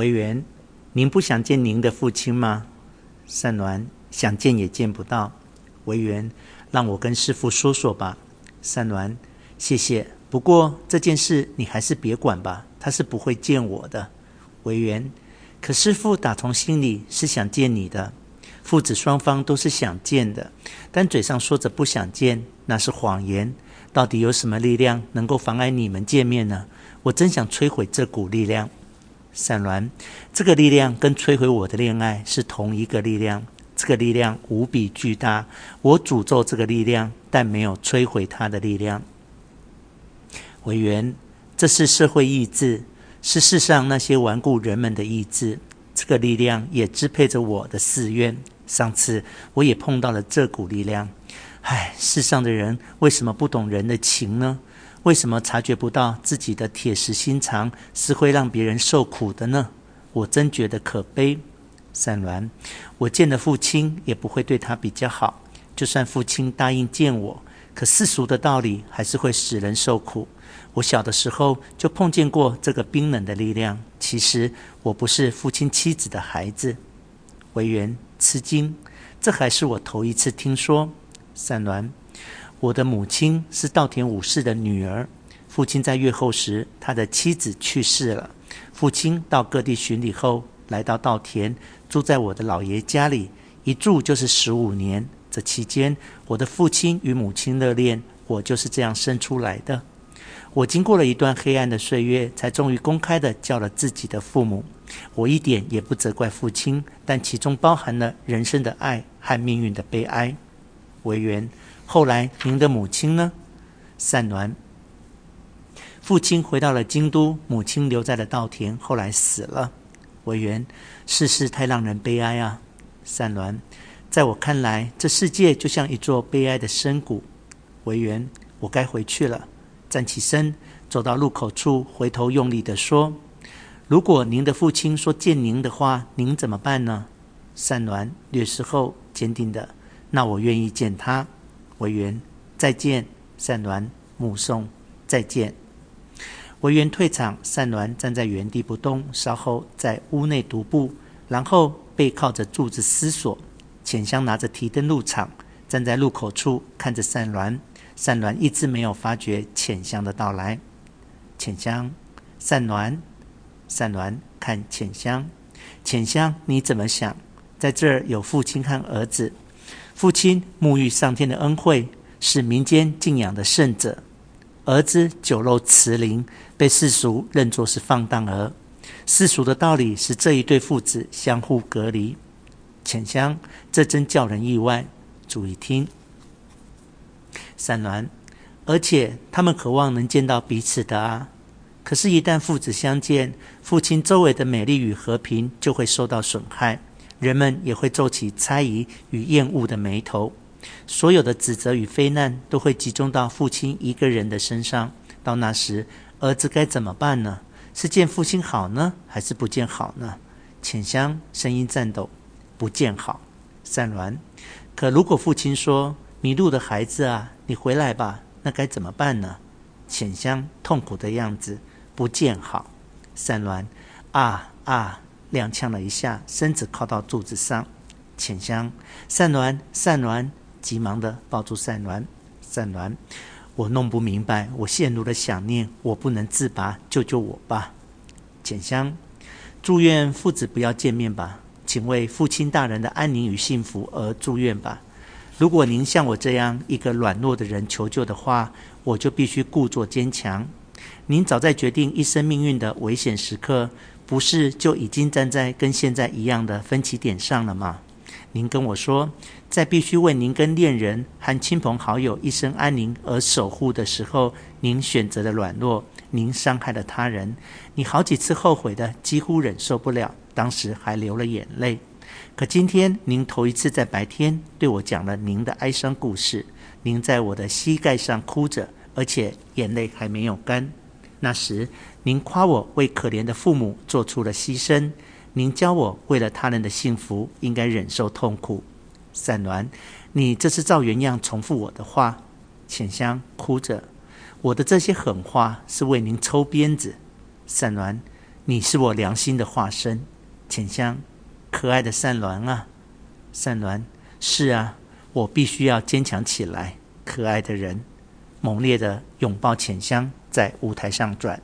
惟元，您不想见您的父亲吗？善鸾，想见也见不到。惟元，让我跟师父说说吧。善鸾，谢谢。不过这件事你还是别管吧，他是不会见我的。惟元，可师父打从心里是想见你的。父子双方都是想见的，但嘴上说着不想见，那是谎言。到底有什么力量能够妨碍你们见面呢？我真想摧毁这股力量。善鸾，这个力量跟摧毁我的恋爱是同一个力量。这个力量无比巨大，我诅咒这个力量，但没有摧毁它的力量。委员，这是社会意志，是世上那些顽固人们的意志。这个力量也支配着我的寺院。上次我也碰到了这股力量。唉，世上的人为什么不懂人的情呢？为什么察觉不到自己的铁石心肠是会让别人受苦的呢？我真觉得可悲。善鸾，我见了父亲也不会对他比较好。就算父亲答应见我，可世俗的道理还是会使人受苦。我小的时候就碰见过这个冰冷的力量。其实我不是父亲妻子的孩子。维园吃惊，这还是我头一次听说。善鸾，我的母亲是稻田武士的女儿。父亲在越后时，他的妻子去世了。父亲到各地巡礼后，来到稻田，住在我的姥爷家里，一住就是十五年。这期间，我的父亲与母亲热恋，我就是这样生出来的。我经过了一段黑暗的岁月，才终于公开地叫了自己的父母。我一点也不责怪父亲，但其中包含了人生的爱和命运的悲哀。惟元，后来您的母亲呢？善鸾，父亲回到了京都，母亲留在了稻田，后来死了。惟元，世事太让人悲哀啊！善鸾，在我看来，这世界就像一座悲哀的深谷。惟元，我该回去了。站起身，走到路口处，回头用力地说：“如果您的父亲说见您的话，您怎么办呢？”善鸾略事后坚定的：“那我愿意见他。”惟元，再见。善鸾目送，再见。惟元退场，善鸾站在原地不动，稍后在屋内独步，然后背靠着柱子思索。浅香拿着提灯入场，站在路口处看着善鸾。善鸾一直没有发觉浅香的到来。浅香，善鸾，善鸾看浅香，浅香你怎么想？在这儿有父亲和儿子，父亲沐浴上天的恩惠，是民间敬仰的圣者；儿子酒肉驰灵，被世俗认作是放荡儿。世俗的道理使这一对父子相互隔离。浅香，这真叫人意外。注意听。善鸾，而且他们渴望能见到彼此的啊。可是，一旦父子相见，父亲周围的美丽与和平就会受到损害，人们也会皱起猜疑与厌恶的眉头，所有的指责与非难都会集中到父亲一个人的身上。到那时，儿子该怎么办呢？是见父亲好呢，还是不见好呢？浅香声音颤抖，不见好。善鸾，可如果父亲说，迷路的孩子啊，你回来吧。那该怎么办呢？浅香痛苦的样子，不见好。善鸾啊啊，踉跄了一下，身子靠到柱子上。浅香，善鸾，善鸾，急忙的抱住善鸾。善鸾，我弄不明白，我陷入了想念，我不能自拔，救救我吧。浅香，祝愿父子不要见面吧，请为父亲大人的安宁与幸福而祝愿吧。如果您像我这样一个软弱的人求救的话，我就必须故作坚强。您早在决定一生命运的危险时刻，不是就已经站在跟现在一样的分歧点上了吗？您跟我说，在必须为您跟恋人和亲朋好友一生安宁而守护的时候，您选择了软弱，您伤害了他人，你好几次后悔的几乎忍受不了，当时还流了眼泪。可今天您头一次在白天对我讲了您的哀伤故事，您在我的膝盖上哭着，而且眼泪还没有干。那时您夸我为可怜的父母做出了牺牲，您教我为了他人的幸福应该忍受痛苦。善鸾，你这是照原样重复我的话。浅香哭着，我的这些狠话是为您抽鞭子。善鸾，你是我良心的化身，浅香，可爱的善鸾啊，善鸾，是啊，我必须要坚强起来，可爱的人，猛烈的拥抱浅香，在舞台上转。